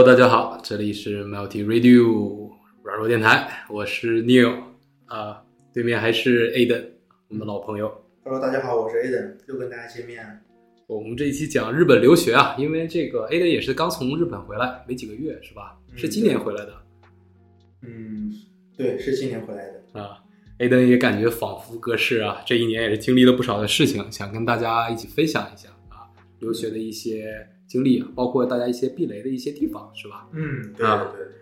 Hello，大家好，这里是 Multi Radio 软弱电台，我是 Neil 啊，对面还是 Aden，我们的老朋友。Hello，大家好，我是 Aden，又跟大家见面。我们这一期讲日本留学啊，因为这个 Aden 也是刚从日本回来，没几个月是吧？嗯是今年回来的嗯，对，是今年回来的。啊。Aden 也感觉仿佛隔世啊，这一年也是经历了不少的事情，想跟大家一起分享一下啊，留学的一些经历啊，包括大家一些避雷的一些地方，是吧？嗯，对啊对对。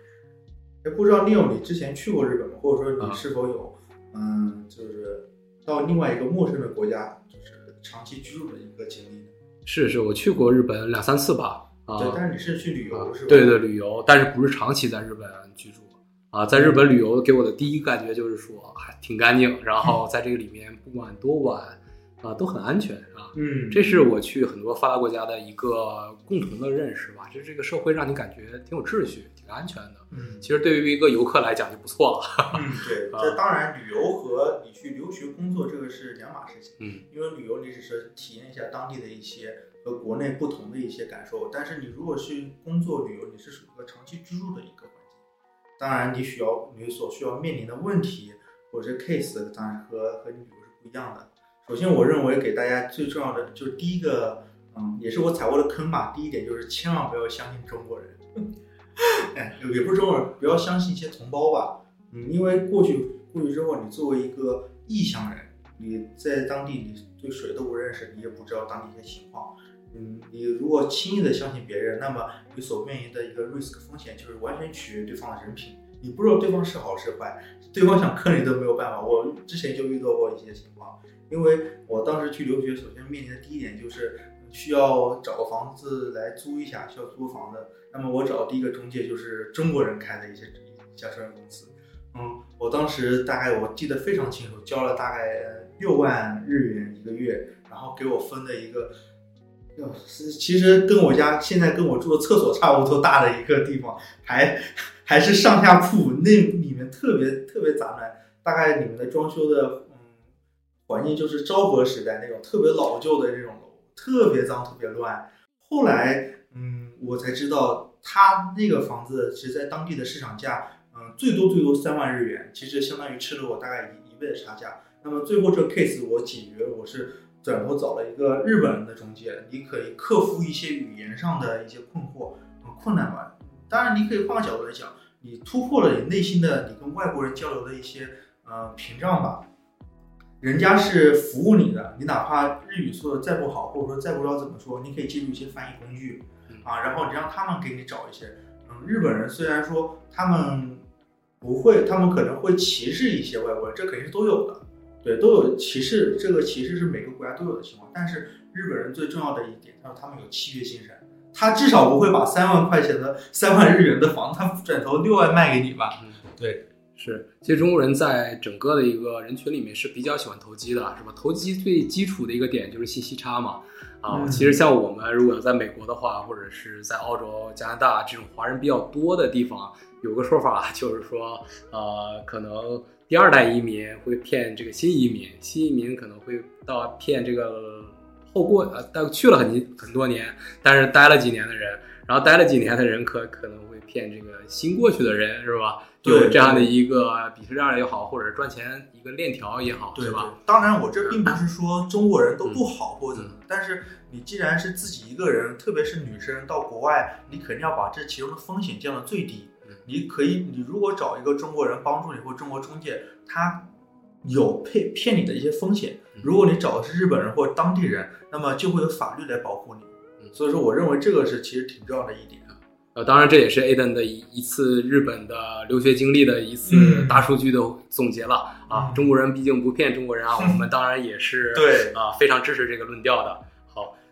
哎，不知道 Neil 你之前去过日本吗？或者说啊你是否有，嗯，就是到另外一个陌生的国家，就是长期居住的一个经历呢？是是，我去过日本两三次吧，啊，对，但是你是去旅游、啊是吧？对对，旅游，但是不是长期在日本居住啊？在日本旅游给我的第一感觉就是说还挺干净，然后 在这个里面不管多晚啊都很安全啊。嗯，这是我去很多发达国家的一个共同的认识吧，就是这个社会让你感觉挺有秩序、挺安全的。嗯其实对于一个游客来讲就不错了。嗯，对，啊这当然旅游和你去留学工作这个是两码事情。嗯，因为旅游你只是体验一下当地的一些和国内不同的一些感受，但是你如果去工作旅游，你是属于一个长期居住的一个环境，当然你需要你所需要面临的问题或者是 case，当然和和你旅游是不一样的。首先，我认为给大家最重要的就是第一个，嗯，也是我踩过的坑吧。第一点就是千万不要相信中国人，哎，也不是中国人，不要相信一些同胞吧。嗯，因为过去过去之后，你作为一个异乡人，你在当地你对谁都不认识，你也不知道当地一些情况。嗯，你如果轻易的相信别人，那么你所面临的一个 risk 风险就是完全取决于对方的人品。你不知道对方是好是坏，对方想坑你都没有办法。我之前就遇到过一些情况，因为我当时去留学，首先面临的第一点就是需要找个房子来租一下，需要租房子。那么我找的第一个中介就是中国人开的一些一家证券公司。嗯，我当时大概我记得非常清楚，交了大概六万日元一个月，然后给我分的一个，是其实跟我家现在跟我住的厕所差不多大的一个地方，还还是上下铺，那里面特别特别杂乱，大概里面的装修的嗯环境就是昭和时代那种特别老旧的那种楼，特别脏特别乱。后来嗯我才知道，他那个房子其实在当地的市场价。嗯，最多最多三万日元，其实相当于吃了我大概一一倍的差价。那么最后这 case 我解决，我是转头找了一个日本人的中介，你可以克服一些语言上的一些困惑、嗯、困难吧。当然，你可以换个角度来讲，你突破了你内心的你跟外国人交流的一些呃屏障吧。人家是服务你的，你哪怕日语说的再不好，或者说再不知道怎么说，你可以借助一些翻译工具啊，然后你让他们给你找一些。嗯，日本人虽然说他们不会，他们可能会歧视一些外国人，这肯定是都有的，对，都有歧视。这个歧视是每个国家都有的情况。但是日本人最重要的一点，他说他们有契约精神，他至少不会把三万块钱的三万日元的房子，他转头六万卖给你吧？嗯对，是，其实中国人在整个的一个人群里面是比较喜欢投机的，是吧？投机最基础的一个点就是信息差嘛。啊，嗯其实像我们如果在美国的话，或者是在澳洲、加拿大这种华人比较多的地方，有个说法就是说，呃，可能第二代移民会骗这个新移民，新移民可能会到骗这个后过呃，但去了很很多年，但是待了几年的人，然后待了几年的人可可能会骗这个新过去的人，是吧？有这样的一个鄙视链也好，或者是赚钱一个链条也好，对是吧？？当然，我这并不是说中国人都不好或者怎么，嗯但是你既然是自己一个人，特别是女生到国外，你肯定要把这其中的风险降到最低嗯。你可以，你如果找一个中国人帮助你或中国中介，他有骗骗你的一些风险。嗯如果你找的是日本人或者当地人，那么就会有法律来保护你。嗯所以说，我认为这个是其实挺重要的一点。呃，当然这也是 Aden 的一一次日本的留学经历的一次嗯大数据的总结了、啊。嗯中国人毕竟不骗中国人啊，我们当然也是对啊非常支持这个论调的。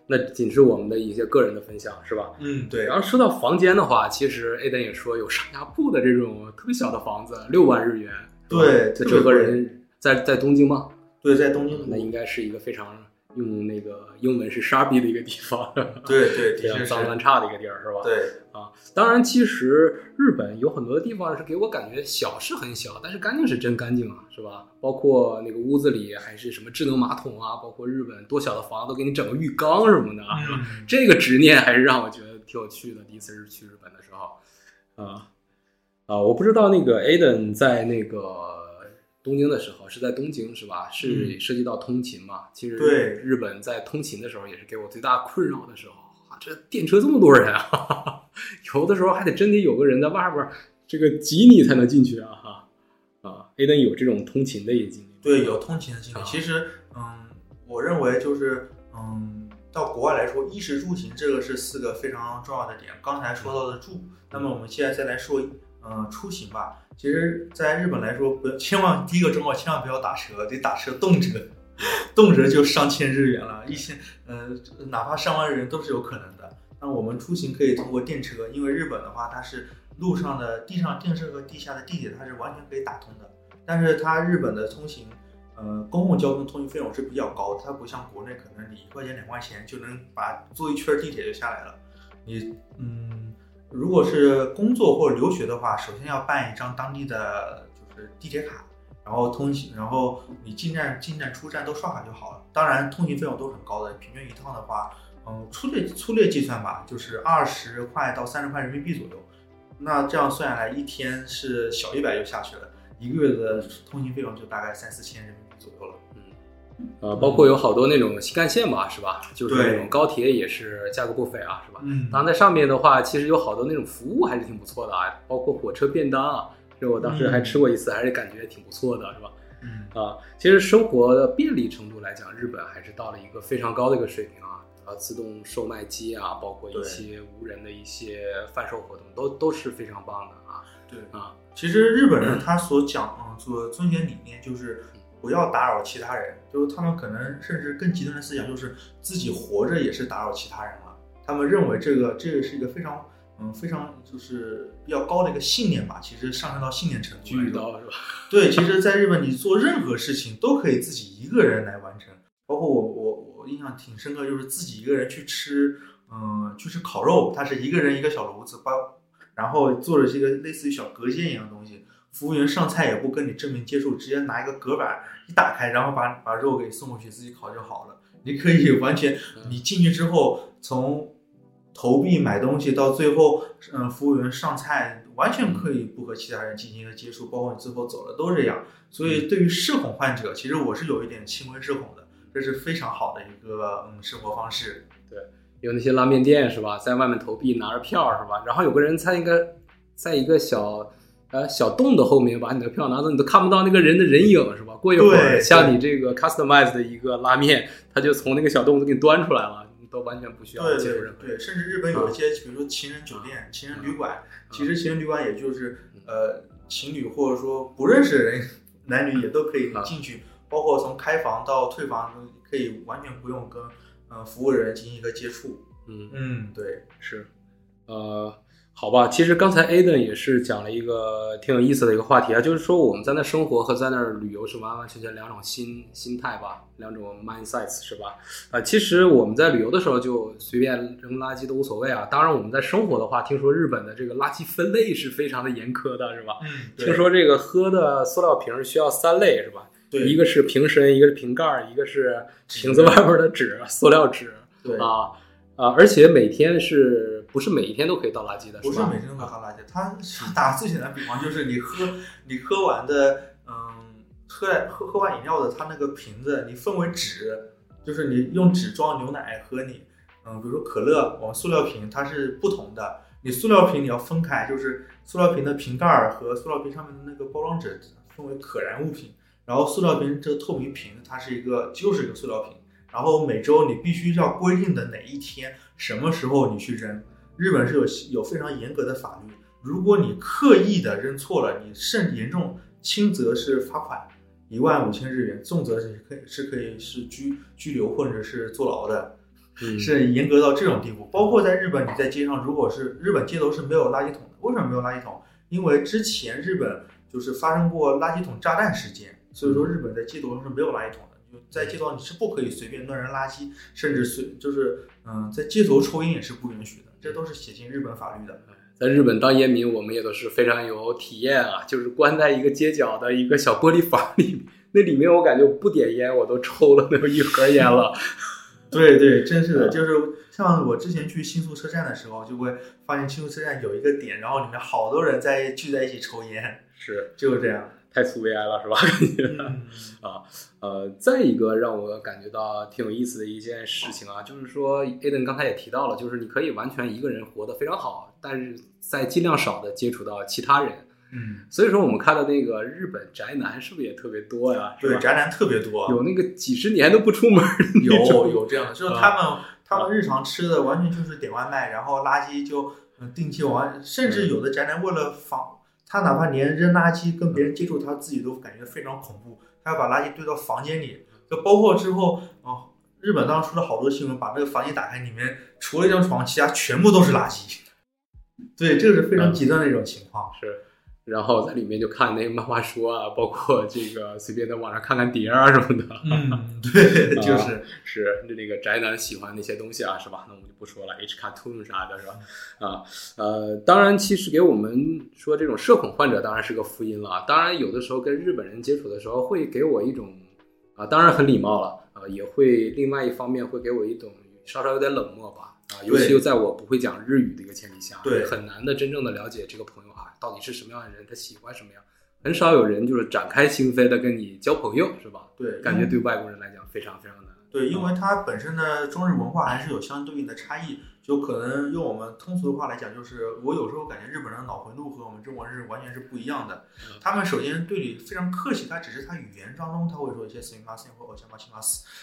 好，那仅是我们的一些个人的分享，是吧？嗯，对然后说到房间的话，其实 Aden 也说有上下铺的这种特别小的房子，六万日元。对这折合人在在东京吗？对，在东京那应该是一个非常用那个英文是傻逼的一个地方，对对，脏乱差的一个地儿，是吧？对，啊，当然，其实日本有很多地方是给我感觉小是很小，但是干净是真干净啊，是吧？包括那个屋子里还是什么智能马桶啊，包括日本多小的房子都给你整个浴缸什么的这个执念还是让我觉得挺有趣的。第一次是去日本的时候，啊啊，我不知道那个 Aden 在那个东京的时候是在东京是吧？是涉及到通勤嘛？其实对日本在通勤的时候也是给我最大困扰的时候啊，这电车这么多人啊，有的时候还得真得有个人在外边儿这个挤你才能进去啊哈啊，Aden 有这种通勤的一经历，对，有通勤的经历。啊其实，嗯，我认为就是，嗯，到国外来说，衣食住行这个是四个非常重要的点。刚才说到的住，那么我们现在再来说，嗯，出行吧。其实，在日本来说，不千万第一个周末，千万不要打车，得打车动辄，动辄就上千日元了，一千，呃，哪怕上万日元都是有可能的。那我们出行可以通过电车，因为日本的话，它是路上的、地上电车和地下的地铁，它是完全可以打通的。但是它日本的通行，呃，公共交通通行费用是比较高，它不像国内可能你一块钱两块钱就能把坐一圈地铁就下来了。你嗯，如果是工作或者留学的话，首先要办一张当地的就是地铁卡，然后通行，然后你进站、进站、出站都刷卡就好了。当然，通行费用都很高的，平均一趟的话，嗯，粗略粗略计算吧，就是二十块到三十块人民币左右。那这样算下来，一天是小一百就下去了。一个月的通行费用就大概三四千人民币左右了。呃，包括有好多那种新干线嘛，是吧？就是那种高铁也是价格不菲啊，是吧？嗯当然在上面的话，其实有好多那种服务还是挺不错的啊，包括火车便当啊，这我当时还吃过一次，还是感觉挺不错的，是吧？嗯，啊，其实生活的便利程度来讲，日本还是到了一个非常高的一个水平啊。啊，自动售卖机啊，包括一些无人的一些贩售活动，都都是非常棒的啊对。啊，其实日本人他所讲，嗯，所遵循理念就是不要打扰其他人，就是他们可能甚至更极端的思想就是自己活着也是打扰其他人了。他们认为这个这个是一个非常嗯非常就是比较高的一个信念吧，其实上升到信念程度来说。巨刀是吧？对，其实，在日本，你做任何事情都可以自己一个人来完成。包括我，我，我印象挺深刻，就是自己一个人去吃，嗯，去吃烤肉，他是一个人一个小炉子，把，然后做着这个类似于小隔间一样的东西。服务员上菜也不跟你正面接触，直接拿一个隔板一打开，然后把把肉给送过去，自己烤就好了。你可以完全，你进去之后，从投币买东西到最后，嗯，服务员上菜，完全可以不和其他人进行一个接触，包括你最后走了都这样。所以对于社恐患者，其实我是有一点轻微社恐的，这是非常好的一个嗯生活方式。对有那些拉面店是吧，在外面投币拿着票是吧？然后有个人在一个在一个小呃小洞的后面把你的票拿走，你都看不到那个人的人影是吧？过一会儿，像你这个 customize 的一个拉面，它就从那个小洞子给你端出来了，你都完全不需要对对接触任何人。对，甚至日本有一些，比如说情人酒店、情人旅馆，其实情人旅馆也就是呃情侣或者说不认识的人，男女也都可以进去，包括从开房到退房都可以完全不用跟呃服务人进行一个接触。嗯，嗯，对，是，呃，好吧，其实刚才 Aden 也是讲了一个挺有意思的一个话题啊，就是说我们在那生活和在那儿旅游是完完全全两种心心态吧，两种 mindsets 是吧？啊、其实我们在旅游的时候就随便扔垃圾都无所谓啊。当然我们在生活的话，听说日本的这个垃圾分类是非常的严苛的，是吧？嗯，听说这个喝的塑料瓶需要三类是吧？对一个是瓶身，一个是瓶盖儿，一个是瓶子外边的纸，塑料纸。对啊啊！而且每天是不是每一天都可以倒垃圾的？不是每天都可以倒垃圾，它打最简单比方就是你喝你喝完的，嗯，喝喝喝完饮料的，它那个瓶子你分为纸，就是你用纸装牛奶和你，嗯，比如说可乐，我们塑料瓶它是不同的，你塑料瓶你要分开，就是塑料瓶的瓶盖儿和塑料瓶上面的那个包装纸分为可燃物品，然后塑料瓶这个透明瓶它是一个就是一个塑料瓶。然后每周你必须要规定的哪一天、什么时候你去扔。日本是有有非常严格的法律，如果你刻意的扔错了，你甚严重，轻则是罚款一万五千日元，重则是可以是可以是拘拘留或者是坐牢的，嗯是严格到这种地步。包括在日本，你在街上，如果是日本街头是没有垃圾桶的，为什么没有垃圾桶？因为之前日本就是发生过垃圾桶炸弹事件，所以说日本在街头上是没有垃圾桶的。就在街头你是不可以随便乱扔垃圾，甚至随就是嗯，在街头抽烟也是不允许的，这都是写进日本法律的。在日本当烟民，我们也都是非常有体验啊，就是关在一个街角的一个小玻璃房里，那里面我感觉不点烟我都抽了那么一盒烟了。对对，真是的，就是像我之前去新宿车站的时候，就会发现新宿车站有一个点，然后里面好多人在聚在一起抽烟，是就是这样。太粗 VI 了，是吧？嗯 啊，呃，再一个让我感觉到挺有意思的一件事情啊，就是说，Aden 刚才也提到了，就是你可以完全一个人活得非常好，但是在尽量少的接触到其他人。嗯，所以说，我们看到那个日本宅男是不是也特别多呀？是对，宅男特别多，有那个几十年都不出门有种有这样的，就是他们他们日常吃的完全就是点外卖，然后垃圾就嗯定期往，甚至有的宅男为了防，他哪怕连扔垃圾跟别人接触，他自己都感觉非常恐怖，他要把垃圾堆到房间里，就包括之后啊，日本当时出了好多新闻，把那个房间打开，里面除了一张床，其他全部都是垃圾。对，这个是非常极端的一种情况。是，然后在里面就看那个漫画书啊，包括这个随便在网上看看碟啊什么的。嗯，对，就啊是，是那个宅男喜欢那些东西啊，是吧？那我们就不说了，H cartoon 啥的，是吧？啊，呃，当然，其实给我们说这种社恐患者当然是个福音了啊。当然，有的时候跟日本人接触的时候，会给我一种啊，当然很礼貌了啊，也会另外一方面会给我一种稍稍有点冷漠吧啊，尤其又在我不会讲日语的一个前提下，对很难的真正的了解这个朋友啊到底是什么样的人，他喜欢什么样。很少有人就是展开心扉的跟你交朋友，是吧？对，感觉对外国人来讲非常非常难。对，因为它本身的中日文化还是有相对应的差异，就可能用我们通俗的话来讲，就是我有时候感觉日本人的脑回路和我们中国人是完全是不一样的嗯。他们首先对你非常客气，他只是他语言当中他会说一些 s i m a s 或 o j a m a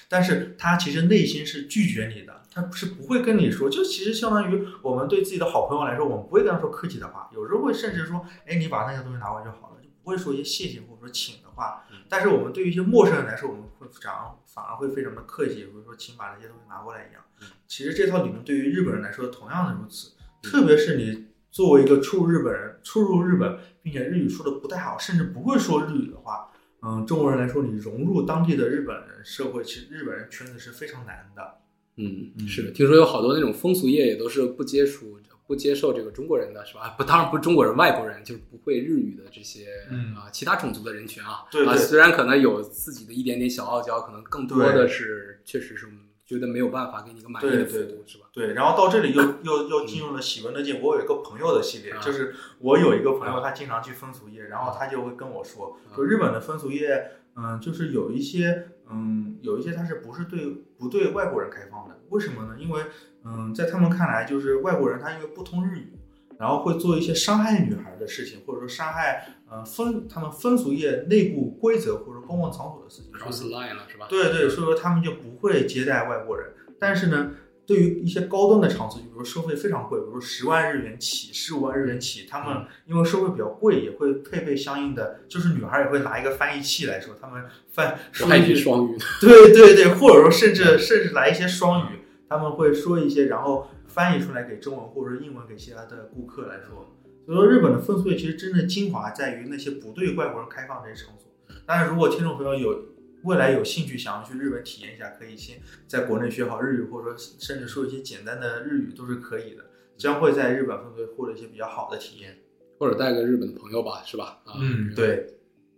但是他其实内心是拒绝你的，他是不会跟你说，就其实相当于我们对自己的好朋友来说，我们不会跟他说客气的话，有时候会甚至说，哎，你把那些东西拿过来就好了，就不会说一些谢谢或者说请的话。但是我们对于一些陌生人来说，我们会反而反而会非常的客气，比如说请把这些东西拿过来一样嗯。其实这套理论对于日本人来说同样的如此，嗯特别是你作为一个初入日本人，初入日本并且日语说的不太好，甚至不会说日语的话，嗯，中国人来说，你融入当地的日本人社会，其实日本人圈子是非常难的。嗯，嗯是的，听说有好多那种风俗业也都是不接触、不接受这个中国人的，是吧？不，当然不是中国人，外国人就是不会日语的这些、嗯啊其他种族的人群啊。对对啊，虽然可能有自己的一点点小傲娇，可能更多的是确实是觉得没有办法给你一个满意的服务，对对是吧？对，然后到这里又 又又进入了喜闻乐见。我有一个朋友的系列，啊就是我有一个朋友，啊他经常去风俗业，然后他就会跟我说，啊就日本的风俗业，嗯，就是有一些，嗯，有一些他是不是对不对外国人开放的？为什么呢？因为，嗯，在他们看来，就是外国人他因为不通日语，然后会做一些伤害女孩的事情，或者说伤害，呃，风他们风俗业内部规则或者公共场所的事情。cross line 了，是吧？对对，所以说他们就不会接待外国人。但是呢，对于一些高端的场所，就比如说收费非常贵，比如说十万日元起、十五万日元起，他们因为收费比较贵，也会配备相应的，就是女孩也会拿一个翻译器来说，他们翻说还一句双语，对对对，或者说甚至甚至来一些双语，他们会说一些，然后翻译出来给中文或者英文给其他的顾客来说。所以说，日本的风俗业其实真的精华在于那些不对外国人开放这些场所。当然，如果听众朋友有未来有兴趣想要去日本体验一下，可以先在国内学好日语，或者说甚至说一些简单的日语都是可以的，将会在日本风俗业获得一些比较好的体验。或者带个日本的朋友吧，是吧？啊，嗯，，对，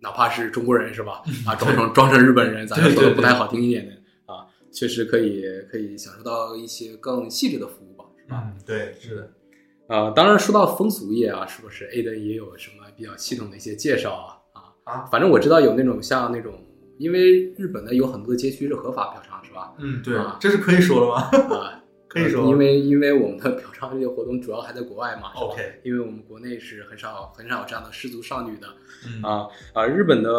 哪怕是中国人，是吧？啊，装成装成日本人，咱对对说的不太好听一点的啊，确实可以可以享受到一些更细致的服务吧，是吧？嗯，对，是的。啊，当然说到风俗业啊，是不是 A 的也有什么比较系统的一些介绍啊？啊啊反正我知道有那种像那种，因为日本的有很多的街区是合法嫖娼，是吧？嗯，对啊，这是可以说的吗啊，可以说因为因为我们的嫖娼这些活动主要还在国外嘛？OK，因为我们国内是很少很少有这样的失足少女的嗯啊啊，日本的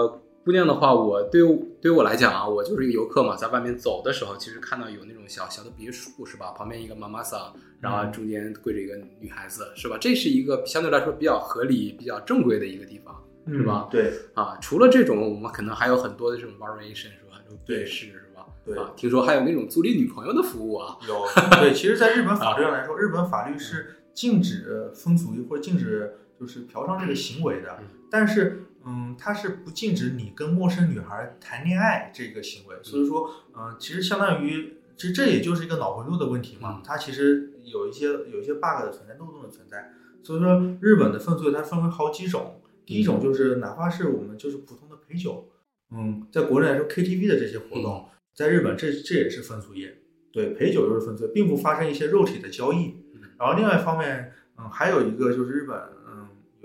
姑娘的话，我对对于我来讲啊，我就是一个游客嘛，在外面走的时候，其实看到有那种小小的别墅是吧？旁边一个妈妈桑，然后中间跪着一个女孩子是吧？这是一个相对来说比较合理、比较正规的一个地方是吧？嗯对啊，除了这种，我们可能还有很多的这种 variation 是吧？这种对视是吧？对啊，听说还有那种租赁女朋友的服务啊。有对，其实，在日本 法律上来说，日本法律是禁止风俗或者禁止就是嫖娼这个行为的嗯，但是，嗯，它是不禁止你跟陌生女孩谈恋爱这个行为。所以说，嗯，其实相当于，其实这也就是一个脑回路的问题嘛嗯。它其实有一些有一些 bug 的存在，漏洞的存在。所以说，日本的犯罪它分为好几种。第一种就是哪怕是我们就是普通的陪酒，嗯，在国内来说 KTV 的这些活动，在日本这这也是分俗业。对，陪酒就是分罪，并不发生一些肉体的交易。然后另外一方面，嗯，还有一个就是日本，嗯，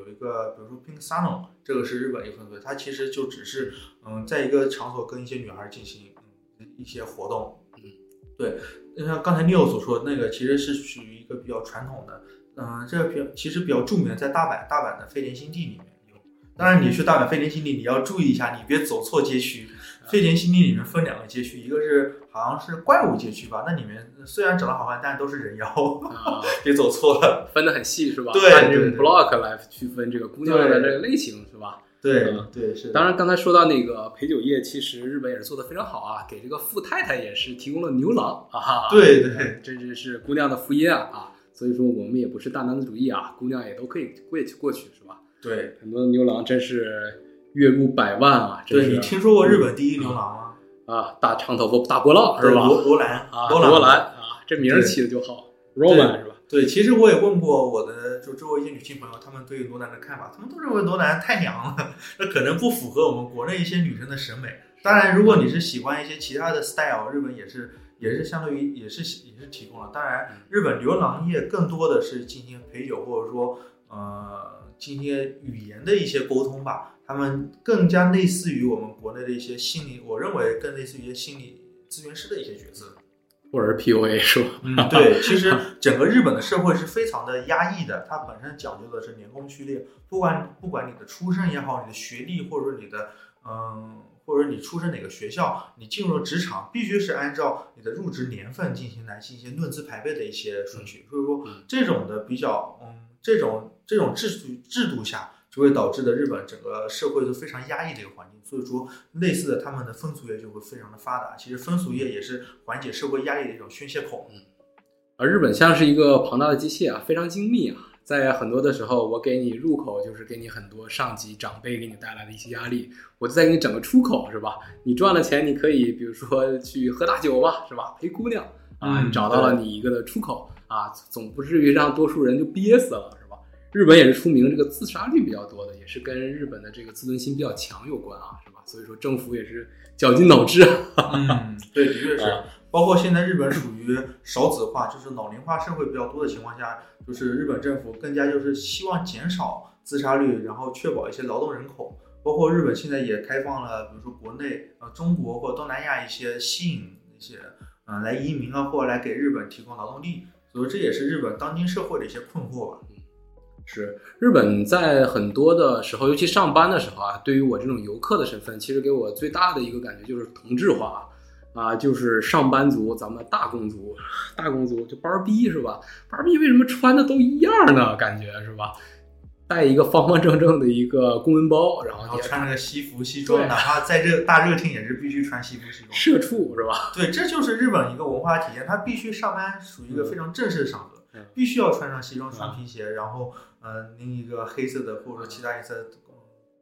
有一个比如说 pink salon，这个是日本一个分粹，它其实就只是，嗯，在一个场所跟一些女孩进行嗯一些活动。嗯，对，就像刚才 Neil 所说的那个，其实是属于一个比较传统的，嗯，这个比较其实比较著名的，在大阪大阪的飞田新地里面有。当然，你去大阪飞田新地，你要注意一下，你别走错街区。飞田新地里面分两个街区，一个是好像是怪物街区吧，那里面虽然长得好看，但都是人妖，别走错了，分得很细是吧？对，按这个 block 来区分这个姑娘的这个类型是吧？对对是。当然，刚才说到那个陪酒业，其实日本也是做的非常好啊，给这个富太太也是提供了牛郎啊。对对，这这是姑娘的福音啊啊！所以说我们也不是大男子主义啊，姑娘也都可以过去过去是吧？对，很多牛郎真是。月入百万啊！对你听说过日本第一牛郎吗？啊，大长头发大波浪是吧？罗罗兰啊，罗兰啊，这名儿起的就好，Roman 是吧？对，其实我也问过我的就周围一些女性朋友，她们对罗兰的看法，她们都认为罗兰太娘了，那可能不符合我们国内一些女生的审美。当然，如果你是喜欢一些其他的 style，日本也是也是相对于也是也是提供了。当然，日本牛郎业更多的是进行陪酒或者说呃进行语言的一些沟通吧。他们更加类似于我们国内的一些心理，我认为更类似于一些心理咨询师的一些角色，或者是 PUA 是吧？嗯，对，其实整个日本的社会是非常的压抑的，它本身讲究的是年功序列，不管不管你的出身也好，你的学历，或者说你的嗯，或者你出身哪个学校，你进入了职场，必须是按照你的入职年份进行来进行论资排辈的一些顺序，所以说这种的比较嗯，这种这种制度制度下。就会导致的日本整个社会都非常压抑的一个环境，所以说类似的他们的风俗业就会非常的发达。其实风俗业也是缓解社会压力的一种宣泄口。嗯，而日本像是一个庞大的机械啊，非常精密啊，在很多的时候，我给你入口就是给你很多上级长辈给你带来的一些压力，我就再给你整个出口是吧？你赚了钱，你可以比如说 去喝大酒吧是吧？陪姑娘啊，你找到了你一个的出口啊，总不至于让多数人就憋死了。是吧日本也是出名这个自杀率比较多的，也是跟日本的这个自尊心比较强有关啊，是吧？所以说政府也是绞尽脑汁。嗯，对，的确是。包括现在日本属于少子化，就是老龄化社会比较多的情况下，就是日本政府更加就是希望减少自杀率，然后确保一些劳动人口。包括日本现在也开放了，比如说国内呃中国或东南亚一些吸引一些嗯来移民啊，或来给日本提供劳动力。所以这也是日本当今社会的一些困惑吧。是日本在很多的时候，尤其上班的时候啊，对于我这种游客的身份，其实给我最大的一个感觉就是同质化啊，就是上班族，咱们大工族，大工族就班儿逼是吧？班儿逼为什么穿的都一样呢？感觉是吧？带一个方方正正的一个公文包，然后穿个西服西装，哪怕在这大热天也是必须穿西服西装。社畜是吧？对，这就是日本一个文化体现，他必须上班属于一个非常正式的场合，必须要穿上西装，穿皮鞋，然后。嗯，拎一个黑色的或者说其他颜色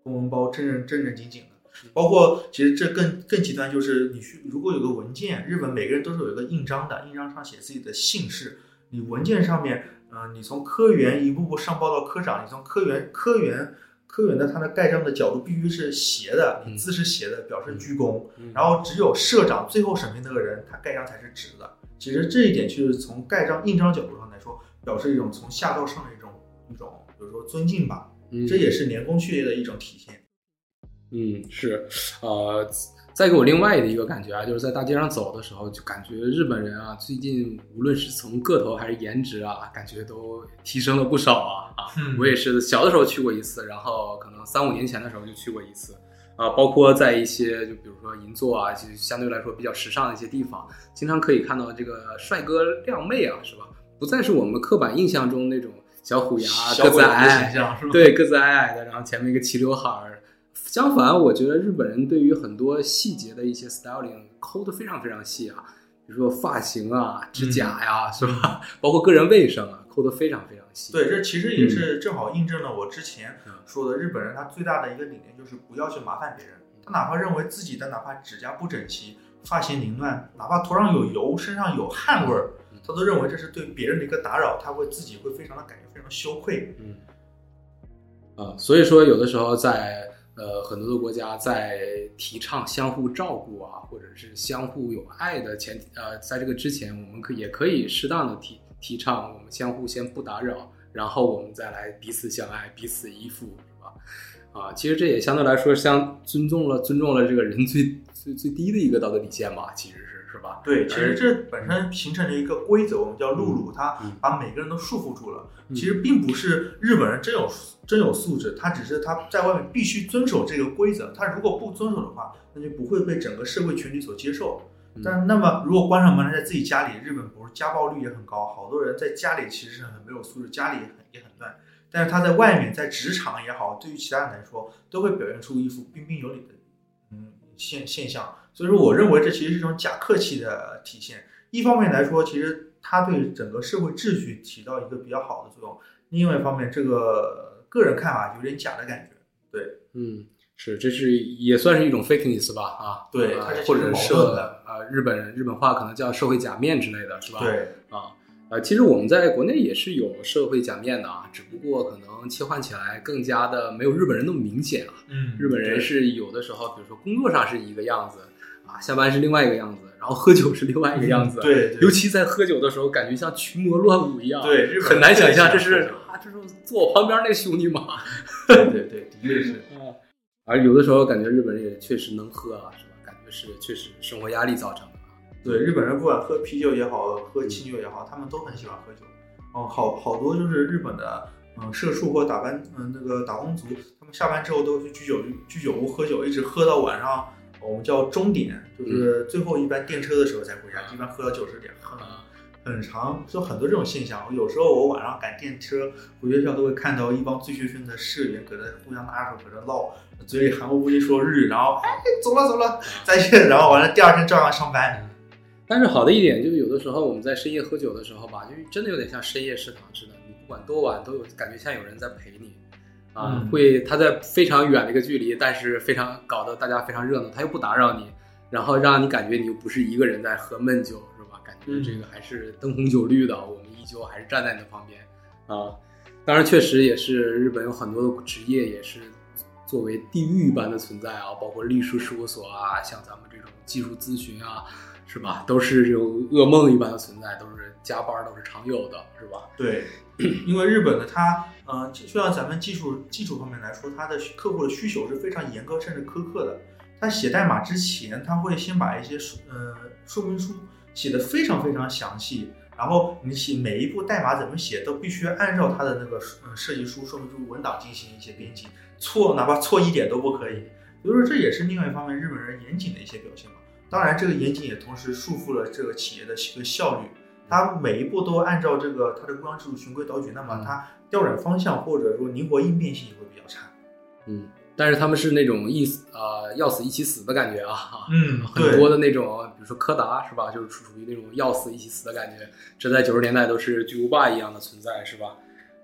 公文包，正正正正经经的。包括其实这更更极端，就是你去如果有个文件，日本每个人都是有一个印章的，印章上写自己的姓氏。你文件上面，嗯，你从科员一步步上报到科长，你从科员科员科员的他的盖章的角度必须是斜的，你字是斜的，表示鞠躬。然后只有社长最后审批那个人，他盖章才是直的。其实这一点就是从盖章印章角度上来说，表示一种从下到上的一种。一种，比如说尊敬吧，这也是年功序列的一种体现。嗯，是，呃，再给我另外的一个感觉啊，就是在大街上走的时候，就感觉日本人啊，最近无论是从个头还是颜值啊，感觉都提升了不少啊啊！我也是小的时候去过一次，然后可能三五年前的时候就去过一次啊，包括在一些就比如说银座啊，就相对来说比较时尚的一些地方，经常可以看到这个帅哥靓妹啊，是吧？不再是我们刻板印象中那种。小虎牙，个子矮，对，个子矮矮的，然后前面一个齐刘海儿。相反，我觉得日本人对于很多细节的一些 styling 抠的非常非常细啊，比如说发型啊、指甲呀，是吧？包括个人卫生啊，抠的非常非常细。对，这其实也是正好印证了我之前说的，日本人他最大的一个理念就是不要去麻烦别人。他哪怕认为自己的哪怕指甲不整齐、发型凌乱，哪怕头上有油、身上有汗味儿。他都认为这是对别人的一个打扰，他会自己会非常的感觉非常羞愧。嗯，啊，所以说有的时候在呃，很多的国家在提倡相互照顾啊，或者是相互有爱的前提，呃，在这个之前，我们可也可以适当的提提倡，我们相互先不打扰，然后我们再来彼此相爱、彼此依附，是吧？啊，其实这也相对来说，相尊重了尊重了这个人最最最低的一个道德底线吧，其实是是吧？对，其实这本身形成了一个规则，我们叫露露，它嗯把每个人都束缚住了。嗯其实并不是日本人真有真有素质，他只是他在外面必须遵守这个规则，他如果不遵守的话，那就不会被整个社会群体所接受。嗯但那么如果关上门来在自己家里，日本不是家暴率也很高，好多人在家里其实是很没有素质，家里也很也很乱。但是他在外面，在职场也好，对于其他人来说，都会表现出一副彬彬有礼的嗯现现象。所以说，我认为这其实是一种假客气的体现。一方面来说，其实它对整个社会秩序起到一个比较好的作用；另外一方面，这个个人看法有点假的感觉。对嗯，是，这是也算是一种 fakeness 吧，啊，啊对它是矛盾社啊，日本人日本话可能叫社会假面之类的，是吧？对，啊，呃，其实我们在国内也是有社会假面的啊，只不过可能切换起来更加的没有日本人那么明显啊。嗯日本人是有的时候，比如说工作上是一个样子啊，下班是另外一个样子，然后喝酒是另外一个样子。嗯对，对尤其在喝酒的时候，感觉像群魔乱舞一样，对很难想象这是啊，这是坐我旁边那个兄弟吗？对对对，的确是。啊，而有的时候感觉日本人也确实能喝啊，是吧？感觉是确实生活压力造成的啊。对日本人不管喝啤酒也好，喝清酒也好，他们都很喜欢喝酒。哦，好好多就是日本的嗯社畜或打班嗯那个打工族，他们下班之后都去居酒居酒屋喝酒，一直喝到晚上，我们叫终点，就是最后一班电车的时候才回家，一般喝到九十点，很啊，很长，就很多这种现象。有时候我晚上赶电车回学校，都会看到一帮醉醺醺的室员搁那互相拉手搁那唠，嘴里含糊不清说日语，然后哎走了走了再见，然后完了第二天照样上班。但是好的一点就是，有的时候我们在深夜喝酒的时候吧，就是真的有点像深夜食堂似的，你不管多晚都有感觉像有人在陪你，啊，嗯会他在非常远的一个距离，但是非常搞得大家非常热闹，他又不打扰你，然后让你感觉你又不是一个人在喝闷酒，是吧？感觉这个还是灯红酒绿的，我们依旧还是站在你的旁边啊。当然，确实也是日本有很多的职业也是作为地狱一般的存在啊，包括律师事务所啊，像咱们这种技术咨询啊，是吧？都是这种噩梦一般的存在，都是加班都是常有的，是吧？对，因为日本的它，呃，就像咱们技术技术方面来说，它的客户的需求是非常严格甚至苛刻的。他写代码之前，他会先把一些说呃说明书写的非常非常详细，然后你写每一步代码怎么写，都必须按照他的那个呃设计书说明书文档进行一些编辑，错哪怕错一点都不可以。所以说这也是另外一方面日本人严谨的一些表现嘛。当然，这个严谨也同时束缚了这个企业的一个效率。它每一步都按照这个它的规章制度循规蹈矩，那么它调转方向或者说灵活应变性也会比较差。嗯，但是他们是那种一死呃要死一起死的感觉啊，嗯 很多的那种，比如说柯达是吧，就是处处于那种要死一起死的感觉，这在九十年代都是巨无霸一样的存在是吧？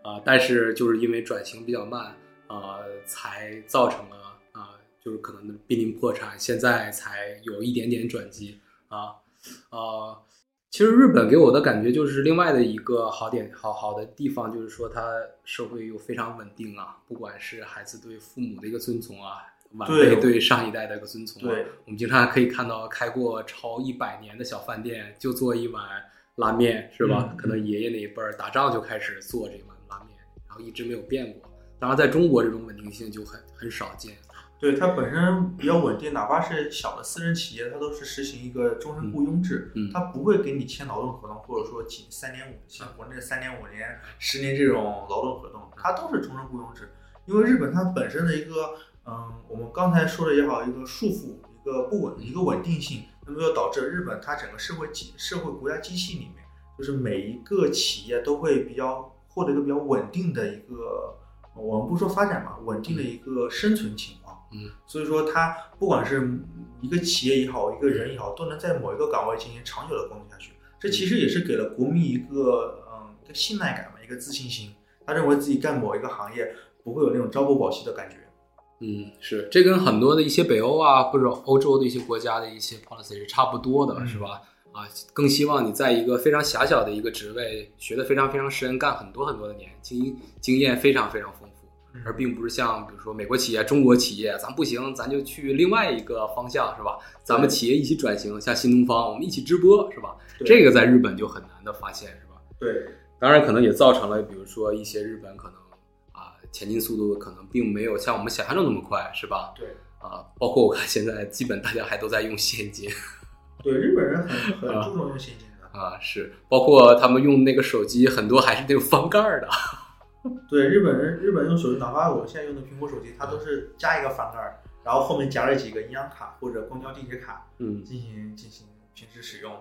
啊、但是就是因为转型比较慢啊、才造成了啊、就是可能濒临破产，现在才有一点点转机啊啊。其实日本给我的感觉就是另外的一个好点，好好的地方就是说它社会又非常稳定啊，不管是孩子对父母的一个遵从啊，晚辈对对上一代的一个遵从啊，对我们经常可以看到开过超一百年的小饭店，就做一碗拉面，是吧？嗯可能爷爷那一辈儿打仗就开始做这碗拉面，然后一直没有变过。当然，在中国这种稳定性就很很少见。对它本身比较稳定，哪怕是小的私人企业，它都是实行一个终身雇佣制，嗯嗯它不会给你签劳动合同，或者说仅三年五像国内三年五年、十年这种劳动合同，它都是终身雇佣制。因为日本它本身的一个，嗯，我们刚才说的也好，一个束缚，一个不稳，一个稳定性，那么就导致日本它整个社会机社会国家机器里面，就是每一个企业都会比较获得一个比较稳定的一个，我们不说发展吧，稳定的一个生存情况。嗯，所以说他不管是一个企业也好，一个人也好，都能在某一个岗位进行长久的工作下去。这其实也是给了国民一个嗯一个信赖感嘛，一个自信心。他认为自己干某一个行业不会有那种朝不保夕的感觉。嗯，是这跟很多的一些北欧啊或者欧洲的一些国家的一些 policy 是差不多的，嗯是吧？啊，更希望你在一个非常狭小的一个职位学的非常非常深，干很多很多的年，经经验非常非常丰富，而并不是像比如说美国企业、中国企业，咱不行，咱就去另外一个方向，是吧？咱们企业一起转型，像新东方，我们一起直播，是吧？这个在日本就很难的发现，是吧？对，当然可能也造成了，比如说一些日本可能啊前进速度可能并没有像我们想象中那么快，是吧？对，啊，包括我看现在基本大家还都在用现金。对，日本人很 很注重用现金的啊，是，包括他们用那个手机，很多还是那种翻盖的。对，日本人日本用手机，哪怕我现在用的苹果手机，它都是加一个翻盖，然后后面夹着几个银行卡或者公交、地铁卡，嗯，进行进行平时使用。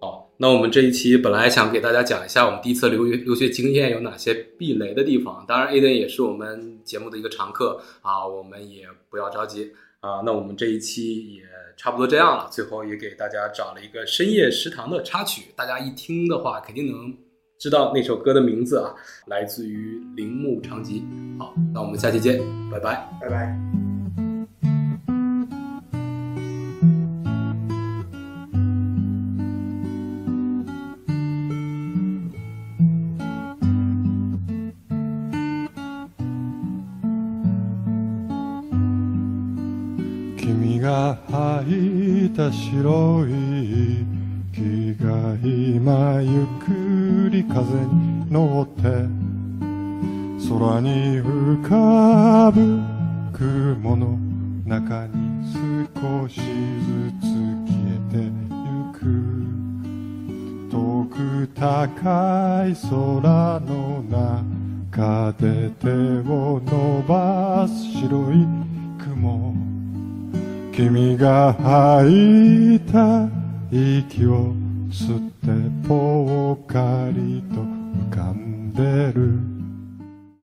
好，那我们这一期本来想给大家讲一下我们第一次留学留学经验有哪些避雷的地方，当然 A 的也是我们节目的一个常客啊，我们也不要着急啊。那我们这一期也差不多这样了，最后也给大家找了一个深夜食堂的插曲，大家一听的话肯定能知道那首歌的名字啊，来自于铃木长吉。好，那我们下期见，拜拜，拜拜。君が履いた白い木が今ゆっ り風に乗って空に浮かぶ雲の中に少しずつ消えてゆく。遠く高い空の中で手を伸ばす白い雲。君が吐いた息を吸ってぽっかりと浮かんでる。